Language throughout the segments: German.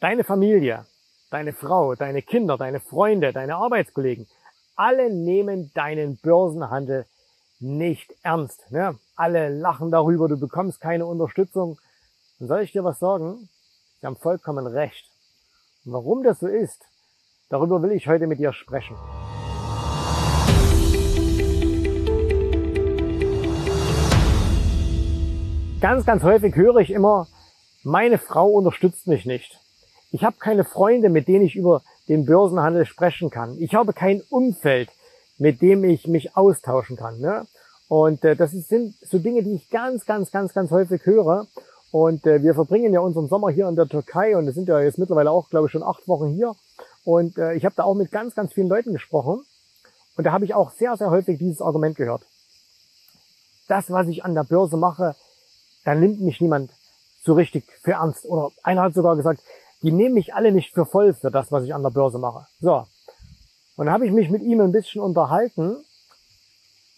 Deine Familie, deine Frau, deine Kinder, deine Freunde, deine Arbeitskollegen, alle nehmen deinen Börsenhandel nicht ernst. Ne? Alle lachen darüber, du bekommst keine Unterstützung. Und soll ich dir was sagen? Sie haben vollkommen recht. Und warum das so ist, darüber will ich heute mit dir sprechen. Ganz, ganz häufig höre ich immer, meine Frau unterstützt mich nicht. Ich habe keine Freunde, mit denen ich über den Börsenhandel sprechen kann. Ich habe kein Umfeld, mit dem ich mich austauschen kann. Ne? Und äh, das sind so Dinge, die ich ganz, ganz, ganz, ganz häufig höre. Und äh, wir verbringen ja unseren Sommer hier in der Türkei und es sind ja jetzt mittlerweile auch, glaube ich, schon acht Wochen hier. Und äh, ich habe da auch mit ganz, ganz vielen Leuten gesprochen. Und da habe ich auch sehr, sehr häufig dieses Argument gehört. Das, was ich an der Börse mache, da nimmt mich niemand so richtig für ernst. Oder einer hat sogar gesagt, die nehmen mich alle nicht für voll für das, was ich an der Börse mache. So. Und dann habe ich mich mit ihm ein bisschen unterhalten.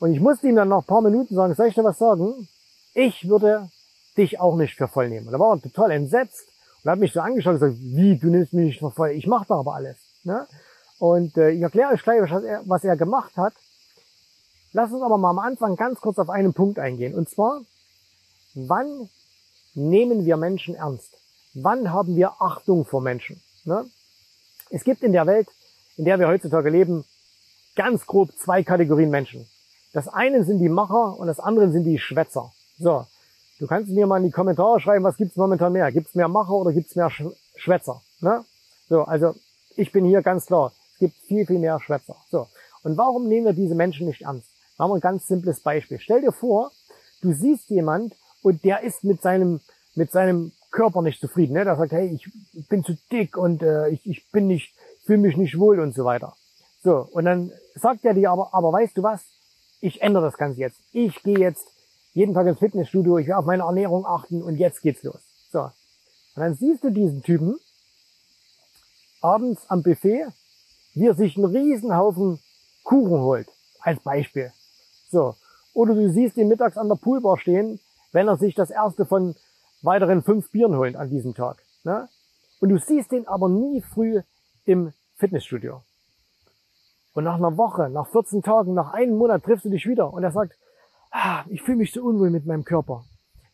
Und ich musste ihm dann nach ein paar Minuten sagen, soll ich dir was sagen? Ich würde dich auch nicht für voll nehmen. Und da war er total entsetzt und hat mich so angeschaut und gesagt, wie, du nimmst mich nicht für voll? Ich mache doch aber alles. Ne? Und äh, ich erkläre euch gleich, was er, was er gemacht hat. Lass uns aber mal am Anfang ganz kurz auf einen Punkt eingehen. Und zwar, wann nehmen wir Menschen ernst? Wann haben wir Achtung vor Menschen? Ne? Es gibt in der Welt, in der wir heutzutage leben, ganz grob zwei Kategorien Menschen. Das eine sind die Macher und das andere sind die Schwätzer. So, du kannst mir mal in die Kommentare schreiben, was gibt's momentan mehr? Gibt's mehr Macher oder gibt's mehr Sch Schwätzer? Ne? So, also ich bin hier ganz klar, es gibt viel, viel mehr Schwätzer. So, und warum nehmen wir diese Menschen nicht ernst? Machen wir ein ganz simples Beispiel. Stell dir vor, du siehst jemand und der ist mit seinem mit seinem Körper nicht zufrieden. Ne? Der sagt, hey, ich bin zu dick und äh, ich, ich bin nicht, fühle mich nicht wohl und so weiter. So, und dann sagt er dir aber, aber weißt du was? Ich ändere das Ganze jetzt. Ich gehe jetzt jeden Tag ins Fitnessstudio, ich will auf meine Ernährung achten und jetzt geht's los. So. Und dann siehst du diesen Typen abends am Buffet, wie er sich einen Riesenhaufen Kuchen holt, als Beispiel. So. Oder du siehst ihn mittags an der Poolbar stehen, wenn er sich das erste von weiteren fünf Bieren holen an diesem Tag. Ne? Und du siehst den aber nie früh im Fitnessstudio. Und nach einer Woche, nach 14 Tagen, nach einem Monat triffst du dich wieder und er sagt, ah, ich fühle mich so unwohl mit meinem Körper.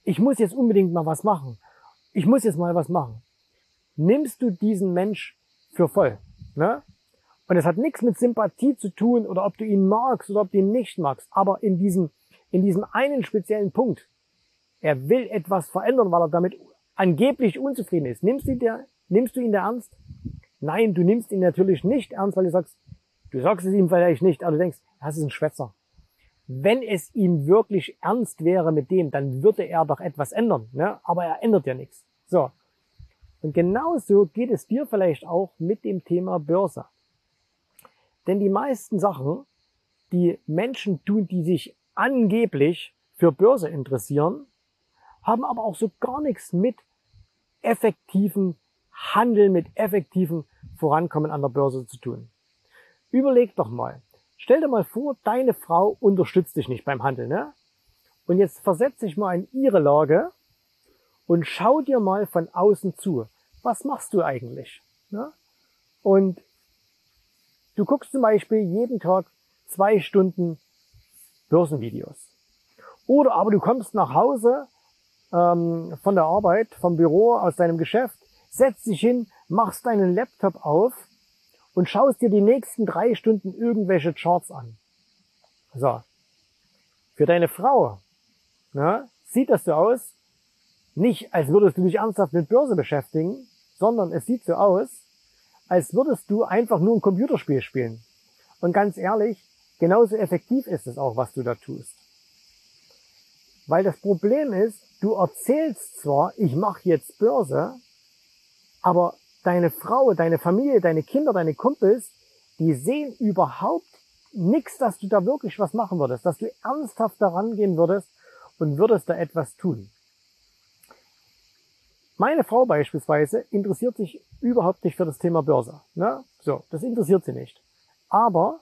Ich muss jetzt unbedingt mal was machen. Ich muss jetzt mal was machen. Nimmst du diesen Mensch für voll? Ne? Und es hat nichts mit Sympathie zu tun oder ob du ihn magst oder ob du ihn nicht magst. Aber in diesem, in diesem einen speziellen Punkt er will etwas verändern, weil er damit angeblich unzufrieden ist. Nimmst du, dir, nimmst du ihn da ernst? Nein, du nimmst ihn natürlich nicht ernst, weil du sagst, du sagst es ihm vielleicht nicht, aber du denkst, das ist ein Schwätzer. Wenn es ihm wirklich ernst wäre mit dem, dann würde er doch etwas ändern. Ne? Aber er ändert ja nichts. So. Und genauso geht es dir vielleicht auch mit dem Thema Börse. Denn die meisten Sachen, die Menschen tun, die sich angeblich für Börse interessieren, haben aber auch so gar nichts mit effektiven Handeln, mit effektiven Vorankommen an der Börse zu tun. Überleg doch mal. Stell dir mal vor, deine Frau unterstützt dich nicht beim Handeln, ne? Und jetzt versetz dich mal in ihre Lage und schau dir mal von außen zu. Was machst du eigentlich? Ne? Und du guckst zum Beispiel jeden Tag zwei Stunden Börsenvideos. Oder aber du kommst nach Hause ähm, von der Arbeit, vom Büro, aus deinem Geschäft, setzt dich hin, machst deinen Laptop auf und schaust dir die nächsten drei Stunden irgendwelche Charts an. So. Für deine Frau ne, sieht das so aus, nicht als würdest du dich ernsthaft mit Börse beschäftigen, sondern es sieht so aus, als würdest du einfach nur ein Computerspiel spielen. Und ganz ehrlich, genauso effektiv ist es auch, was du da tust. Weil das Problem ist, du erzählst zwar, ich mache jetzt Börse, aber deine Frau, deine Familie, deine Kinder, deine Kumpels, die sehen überhaupt nichts, dass du da wirklich was machen würdest, dass du ernsthaft daran gehen würdest und würdest da etwas tun. Meine Frau beispielsweise interessiert sich überhaupt nicht für das Thema Börse. Ne? So, das interessiert sie nicht. Aber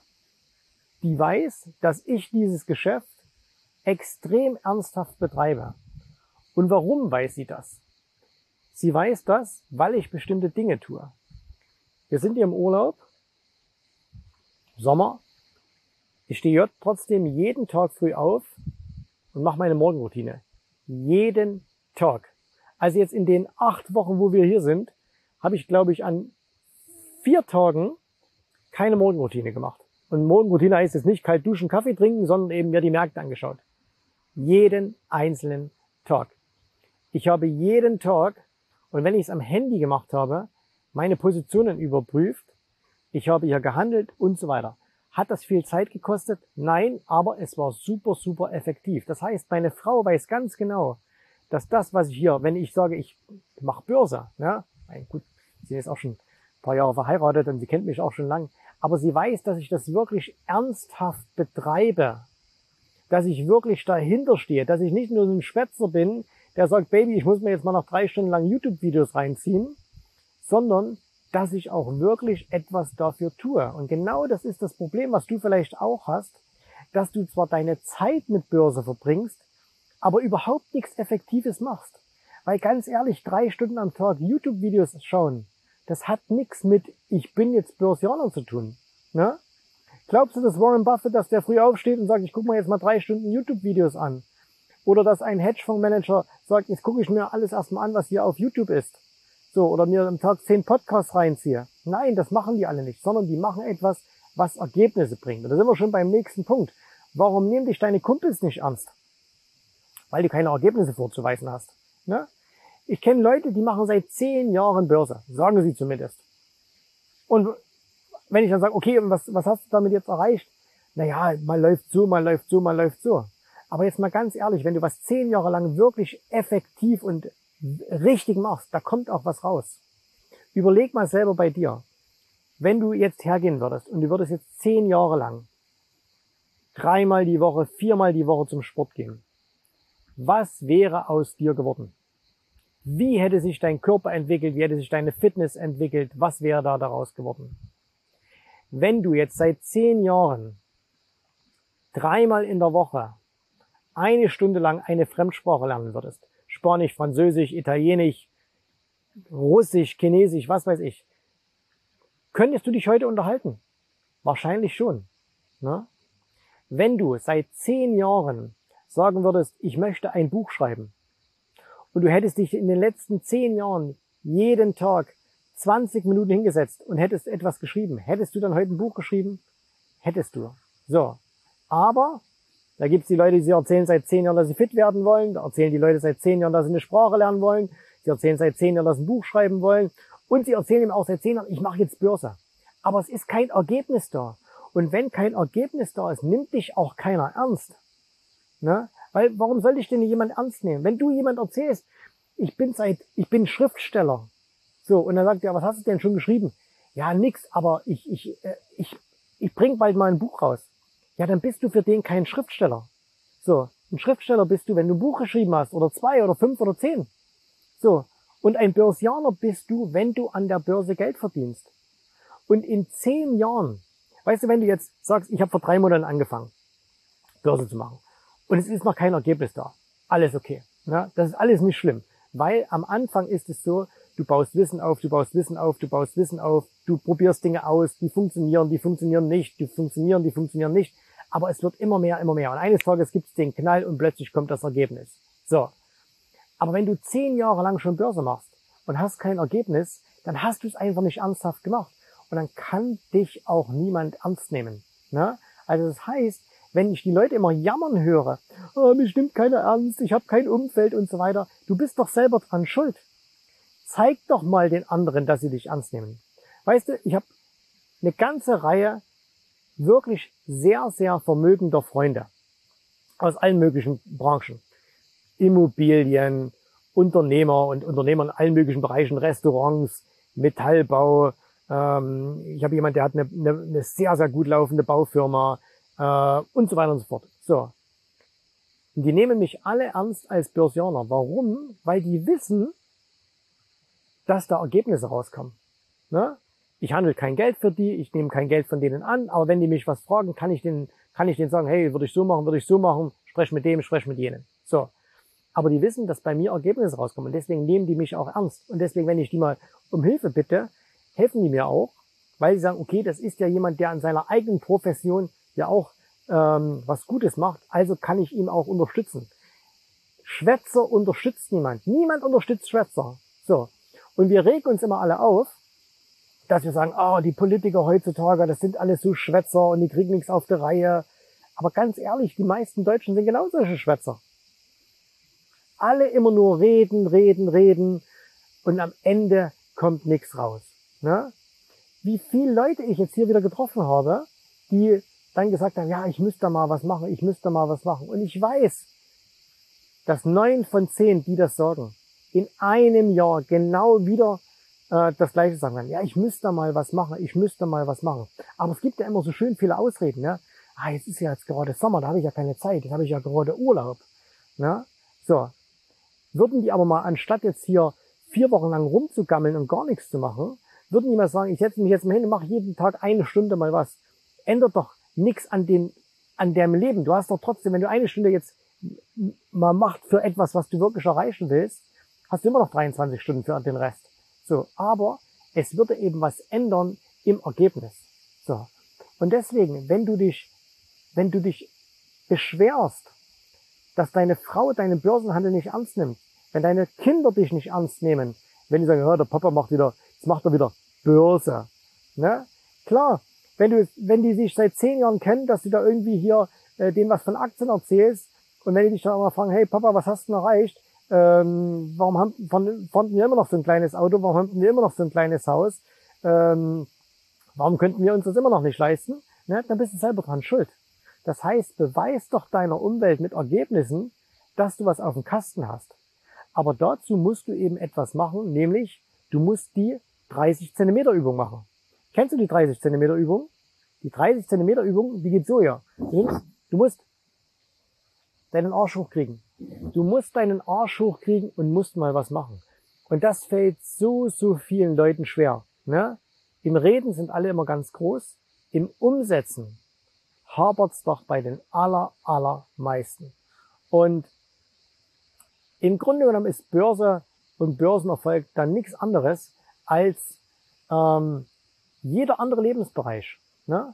die weiß, dass ich dieses Geschäft extrem ernsthaft betreibe. Und warum weiß sie das? Sie weiß das, weil ich bestimmte Dinge tue. Wir sind hier im Urlaub, Sommer. Ich stehe trotzdem jeden Tag früh auf und mache meine Morgenroutine. Jeden Tag. Also jetzt in den acht Wochen, wo wir hier sind, habe ich, glaube ich, an vier Tagen keine Morgenroutine gemacht. Und Morgenroutine heißt jetzt nicht kalt duschen, Kaffee trinken, sondern eben mir die Märkte angeschaut. Jeden einzelnen Tag. Ich habe jeden Tag, und wenn ich es am Handy gemacht habe, meine Positionen überprüft. Ich habe hier gehandelt und so weiter. Hat das viel Zeit gekostet? Nein, aber es war super, super effektiv. Das heißt, meine Frau weiß ganz genau, dass das, was ich hier, wenn ich sage, ich mache Börse, ja, gut, sie ist auch schon ein paar Jahre verheiratet und sie kennt mich auch schon lang, aber sie weiß, dass ich das wirklich ernsthaft betreibe, dass ich wirklich dahinter stehe, dass ich nicht nur so ein Schwätzer bin, der sagt, Baby, ich muss mir jetzt mal noch drei Stunden lang YouTube-Videos reinziehen, sondern dass ich auch wirklich etwas dafür tue. Und genau das ist das Problem, was du vielleicht auch hast, dass du zwar deine Zeit mit Börse verbringst, aber überhaupt nichts Effektives machst. Weil ganz ehrlich, drei Stunden am Tag YouTube-Videos schauen, das hat nichts mit ich bin jetzt Börsianer zu tun. Ne? Glaubst du, dass Warren Buffett, dass der früh aufsteht und sagt, ich gucke mir jetzt mal drei Stunden YouTube-Videos an? Oder dass ein Hedgefondsmanager sagt, jetzt gucke ich mir alles erstmal an, was hier auf YouTube ist. So, oder mir am Tag zehn Podcasts reinziehe. Nein, das machen die alle nicht, sondern die machen etwas, was Ergebnisse bringt. Und da sind wir schon beim nächsten Punkt. Warum nehmen dich deine Kumpels nicht ernst? Weil du keine Ergebnisse vorzuweisen hast. Ne? Ich kenne Leute, die machen seit zehn Jahren Börse, sagen sie zumindest. Und wenn ich dann sage, okay, was, was hast du damit jetzt erreicht? Naja, mal läuft so, mal läuft so, mal läuft so. Aber jetzt mal ganz ehrlich, wenn du was zehn Jahre lang wirklich effektiv und richtig machst, da kommt auch was raus. Überleg mal selber bei dir. Wenn du jetzt hergehen würdest und du würdest jetzt zehn Jahre lang dreimal die Woche, viermal die Woche zum Sport gehen, was wäre aus dir geworden? Wie hätte sich dein Körper entwickelt? Wie hätte sich deine Fitness entwickelt? Was wäre da daraus geworden? Wenn du jetzt seit zehn Jahren dreimal in der Woche eine Stunde lang eine Fremdsprache lernen würdest, Spanisch, Französisch, Italienisch, Russisch, Chinesisch, was weiß ich, könntest du dich heute unterhalten? Wahrscheinlich schon. Ne? Wenn du seit zehn Jahren sagen würdest, ich möchte ein Buch schreiben, und du hättest dich in den letzten zehn Jahren jeden Tag 20 Minuten hingesetzt und hättest etwas geschrieben, hättest du dann heute ein Buch geschrieben? Hättest du. So. Aber da gibt's die Leute, die erzählen seit zehn Jahren, dass sie fit werden wollen. Da erzählen die Leute seit zehn Jahren, dass sie eine Sprache lernen wollen. Sie erzählen seit zehn Jahren, dass sie ein Buch schreiben wollen. Und sie erzählen ihm auch seit zehn Jahren, ich mache jetzt Börse. Aber es ist kein Ergebnis da. Und wenn kein Ergebnis da ist, nimmt dich auch keiner ernst. Ne? Weil warum sollte ich denn jemand ernst nehmen? Wenn du jemand erzählst, ich bin seit, ich bin Schriftsteller. So, und dann sagt er, was hast du denn schon geschrieben? Ja, nix, aber ich, ich, äh, ich, ich bring bald mal ein Buch raus. Ja, dann bist du für den kein Schriftsteller. So, ein Schriftsteller bist du, wenn du ein Buch geschrieben hast, oder zwei, oder fünf, oder zehn. So, und ein Börsianer bist du, wenn du an der Börse Geld verdienst. Und in zehn Jahren, weißt du, wenn du jetzt sagst, ich habe vor drei Monaten angefangen, Börse zu machen, und es ist noch kein Ergebnis da. Alles okay. Ja, das ist alles nicht schlimm. Weil am Anfang ist es so, du baust Wissen auf, du baust Wissen auf, du baust Wissen auf, du probierst Dinge aus, die funktionieren, die funktionieren nicht, die funktionieren, die funktionieren nicht. Aber es wird immer mehr, immer mehr. Und eines Tages gibt es den Knall und plötzlich kommt das Ergebnis. So. Aber wenn du zehn Jahre lang schon Börse machst und hast kein Ergebnis, dann hast du es einfach nicht ernsthaft gemacht. Und dann kann dich auch niemand ernst nehmen. Ne? Also das heißt, wenn ich die Leute immer jammern höre, oh, mich nimmt keiner ernst, ich habe kein Umfeld und so weiter, du bist doch selber dran schuld. Zeig doch mal den anderen, dass sie dich ernst nehmen. Weißt du, ich habe eine ganze Reihe wirklich sehr, sehr vermögender Freunde aus allen möglichen Branchen. Immobilien, Unternehmer und Unternehmer in allen möglichen Bereichen, Restaurants, Metallbau. Ähm, ich habe jemand, der hat eine, eine, eine sehr, sehr gut laufende Baufirma, äh, und so weiter und so fort. So. Und die nehmen mich alle ernst als Börsianer. Warum? Weil die wissen, dass da Ergebnisse rauskommen. Ne? Ich handle kein Geld für die, ich nehme kein Geld von denen an, aber wenn die mich was fragen, kann ich denen, kann ich denen sagen, hey, würde ich so machen, würde ich so machen, sprech mit dem, sprech mit jenen. So. Aber die wissen, dass bei mir Ergebnisse rauskommen. Und deswegen nehmen die mich auch ernst. Und deswegen, wenn ich die mal um Hilfe bitte, helfen die mir auch, weil sie sagen, okay, das ist ja jemand, der an seiner eigenen Profession ja auch ähm, was Gutes macht, also kann ich ihn auch unterstützen. Schwätzer unterstützt niemand. Niemand unterstützt Schwätzer. So. Und wir regen uns immer alle auf, dass wir sagen, oh, die Politiker heutzutage, das sind alles so Schwätzer und die kriegen nichts auf der Reihe. Aber ganz ehrlich, die meisten Deutschen sind genau solche Schwätzer. Alle immer nur reden, reden, reden und am Ende kommt nichts raus. Ne? Wie viele Leute ich jetzt hier wieder getroffen habe, die dann gesagt haben, ja, ich müsste mal was machen, ich müsste mal was machen. Und ich weiß, dass neun von zehn, die das sagen, in einem Jahr genau wieder äh, das Gleiche sagen werden. Ja, ich müsste mal was machen, ich müsste mal was machen. Aber es gibt ja immer so schön viele Ausreden. Ne? Ah, jetzt ist ja jetzt gerade Sommer, da habe ich ja keine Zeit, jetzt habe ich ja gerade Urlaub. Ne? So, würden die aber mal, anstatt jetzt hier vier Wochen lang rumzugammeln und gar nichts zu machen, würden die mal sagen, ich setze mich jetzt mal hin und mache jeden Tag eine Stunde mal was. Ändert doch nichts an den, an deinem Leben. Du hast doch trotzdem, wenn du eine Stunde jetzt mal macht für etwas, was du wirklich erreichen willst, hast du immer noch 23 Stunden für den Rest. So, aber es würde eben was ändern im Ergebnis. So. Und deswegen, wenn du dich, wenn du dich beschwerst, dass deine Frau deinen Börsenhandel nicht ernst nimmt, wenn deine Kinder dich nicht ernst nehmen, wenn die sagen, ja, der Papa macht wieder, jetzt macht er wieder Börse. Ne? Klar, wenn du, wenn die sich seit zehn Jahren kennen, dass du da irgendwie hier äh, denen was von Aktien erzählst und wenn die dich dann mal fragen, hey Papa, was hast du denn erreicht? Ähm, warum haben, fanden wir immer noch so ein kleines Auto? Warum haben wir immer noch so ein kleines Haus? Ähm, warum könnten wir uns das immer noch nicht leisten? Ne? Dann bist du selber dran schuld. Das heißt, beweis doch deiner Umwelt mit Ergebnissen, dass du was auf dem Kasten hast. Aber dazu musst du eben etwas machen, nämlich du musst die 30 Zentimeter Übung machen. Kennst du die 30 Zentimeter Übung? Die 30 Zentimeter Übung, die geht so ja. Du musst deinen Arsch hochkriegen. Du musst deinen Arsch hochkriegen und musst mal was machen. Und das fällt so, so vielen Leuten schwer. Ne? Im Reden sind alle immer ganz groß. Im Umsetzen hapert's doch bei den aller, allermeisten. Und im Grunde genommen ist Börse und Börsenerfolg dann nichts anderes als ähm, jeder andere Lebensbereich. Ne?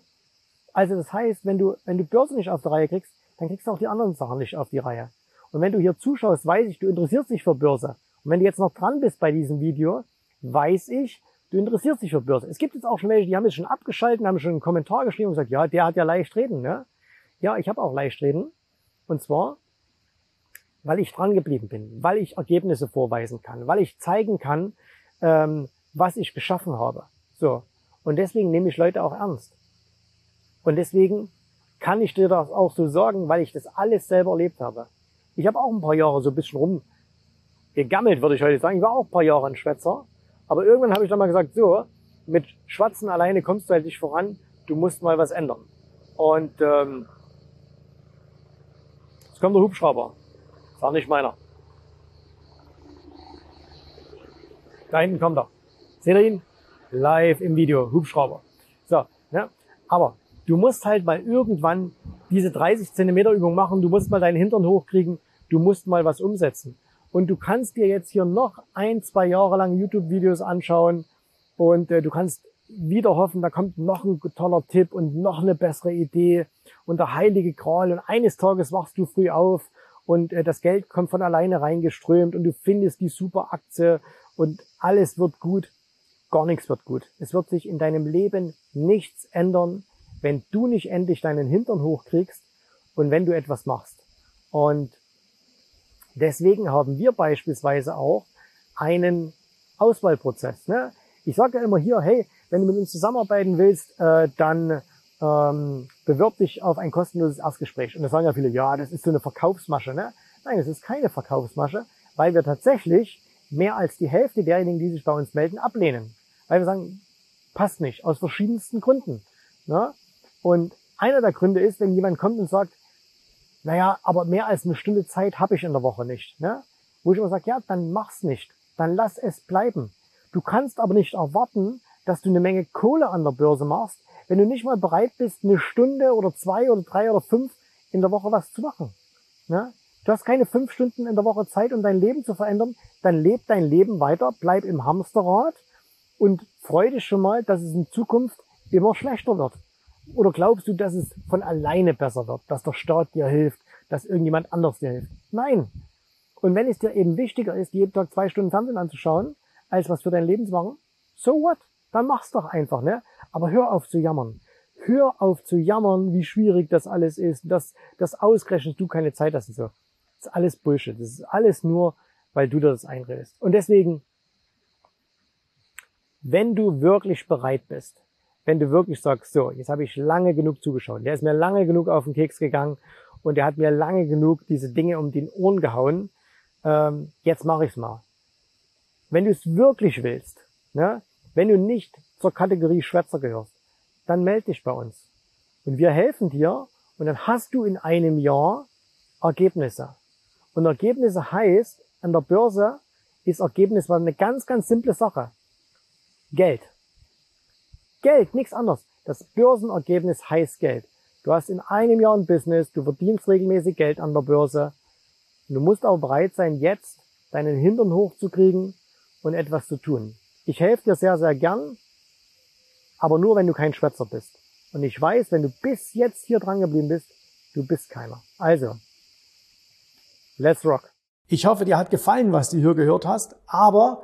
Also das heißt, wenn du, wenn du Börse nicht auf die Reihe kriegst, dann kriegst du auch die anderen Sachen nicht auf die Reihe. Und wenn du hier zuschaust, weiß ich, du interessierst dich für Börse. Und wenn du jetzt noch dran bist bei diesem Video, weiß ich, du interessierst dich für Börse. Es gibt jetzt auch schon welche, die haben es schon abgeschaltet, haben schon einen Kommentar geschrieben und gesagt, ja, der hat ja leicht reden. Ne? Ja, ich habe auch leicht reden. Und zwar, weil ich dran geblieben bin, weil ich Ergebnisse vorweisen kann, weil ich zeigen kann, ähm, was ich geschaffen habe. So. Und deswegen nehme ich Leute auch ernst. Und deswegen kann ich dir das auch so sagen, weil ich das alles selber erlebt habe. Ich habe auch ein paar Jahre so ein bisschen rum gegammelt, würde ich heute sagen. Ich war auch ein paar Jahre ein Schwätzer. Aber irgendwann habe ich dann mal gesagt, so, mit Schwatzen alleine kommst du halt nicht voran. Du musst mal was ändern. Und ähm, jetzt kommt der Hubschrauber. Das war nicht meiner. Da hinten kommt er. Seht ihr ihn? live im Video, Hubschrauber. So, ne? aber du musst halt mal irgendwann diese 30 Zentimeter Übung machen, du musst mal deinen Hintern hochkriegen, du musst mal was umsetzen. Und du kannst dir jetzt hier noch ein, zwei Jahre lang YouTube-Videos anschauen. Und äh, du kannst wieder hoffen, da kommt noch ein toller Tipp und noch eine bessere Idee. Und der heilige Gral. Und eines Tages wachst du früh auf. Und äh, das Geld kommt von alleine reingeströmt. Und du findest die super Aktie. Und alles wird gut. Gar nichts wird gut. Es wird sich in deinem Leben nichts ändern, wenn du nicht endlich deinen Hintern hochkriegst und wenn du etwas machst. Und deswegen haben wir beispielsweise auch einen Auswahlprozess. Ne? Ich sage ja immer hier, hey, wenn du mit uns zusammenarbeiten willst, äh, dann ähm, bewirb dich auf ein kostenloses Erstgespräch. Und da sagen ja viele, ja, das ist so eine Verkaufsmasche. Ne? Nein, es ist keine Verkaufsmasche, weil wir tatsächlich mehr als die Hälfte derjenigen, die sich bei uns melden, ablehnen weil wir sagen, passt nicht, aus verschiedensten Gründen. Ne? Und einer der Gründe ist, wenn jemand kommt und sagt, naja, aber mehr als eine Stunde Zeit habe ich in der Woche nicht. Ne? Wo ich immer sage, ja, dann mach's nicht. Dann lass es bleiben. Du kannst aber nicht erwarten, dass du eine Menge Kohle an der Börse machst, wenn du nicht mal bereit bist, eine Stunde oder zwei oder drei oder fünf in der Woche was zu machen. Ne? Du hast keine fünf Stunden in der Woche Zeit, um dein Leben zu verändern. Dann leb dein Leben weiter, bleib im Hamsterrad und freu dich schon mal, dass es in Zukunft immer schlechter wird. Oder glaubst du, dass es von alleine besser wird, dass der Staat dir hilft, dass irgendjemand anders dir hilft? Nein. Und wenn es dir eben wichtiger ist, jeden Tag zwei Stunden Fernsehen anzuschauen, als was für dein Leben zu machen, so what? Dann mach's doch einfach, ne? Aber hör auf zu jammern. Hör auf zu jammern, wie schwierig das alles ist, dass, dass ausgerechnet du keine Zeit hast und so. Das ist alles Bullshit. Das ist alles nur, weil du dir das einredest. Und deswegen, wenn du wirklich bereit bist, wenn du wirklich sagst, so, jetzt habe ich lange genug zugeschaut, der ist mir lange genug auf den Keks gegangen und der hat mir lange genug diese Dinge um den Ohren gehauen, ähm, jetzt mache ich's mal. Wenn du es wirklich willst, ne, wenn du nicht zur Kategorie Schwätzer gehörst, dann melde dich bei uns. Und wir helfen dir und dann hast du in einem Jahr Ergebnisse. Und Ergebnisse heißt, an der Börse ist Ergebnis war eine ganz, ganz simple Sache. Geld. Geld, nichts anderes. Das Börsenergebnis heißt Geld. Du hast in einem Jahr ein Business, du verdienst regelmäßig Geld an der Börse. Du musst aber bereit sein, jetzt deinen Hintern hochzukriegen und etwas zu tun. Ich helfe dir sehr, sehr gern, aber nur, wenn du kein Schwätzer bist. Und ich weiß, wenn du bis jetzt hier dran geblieben bist, du bist keiner. Also, let's rock. Ich hoffe, dir hat gefallen, was du hier gehört hast, aber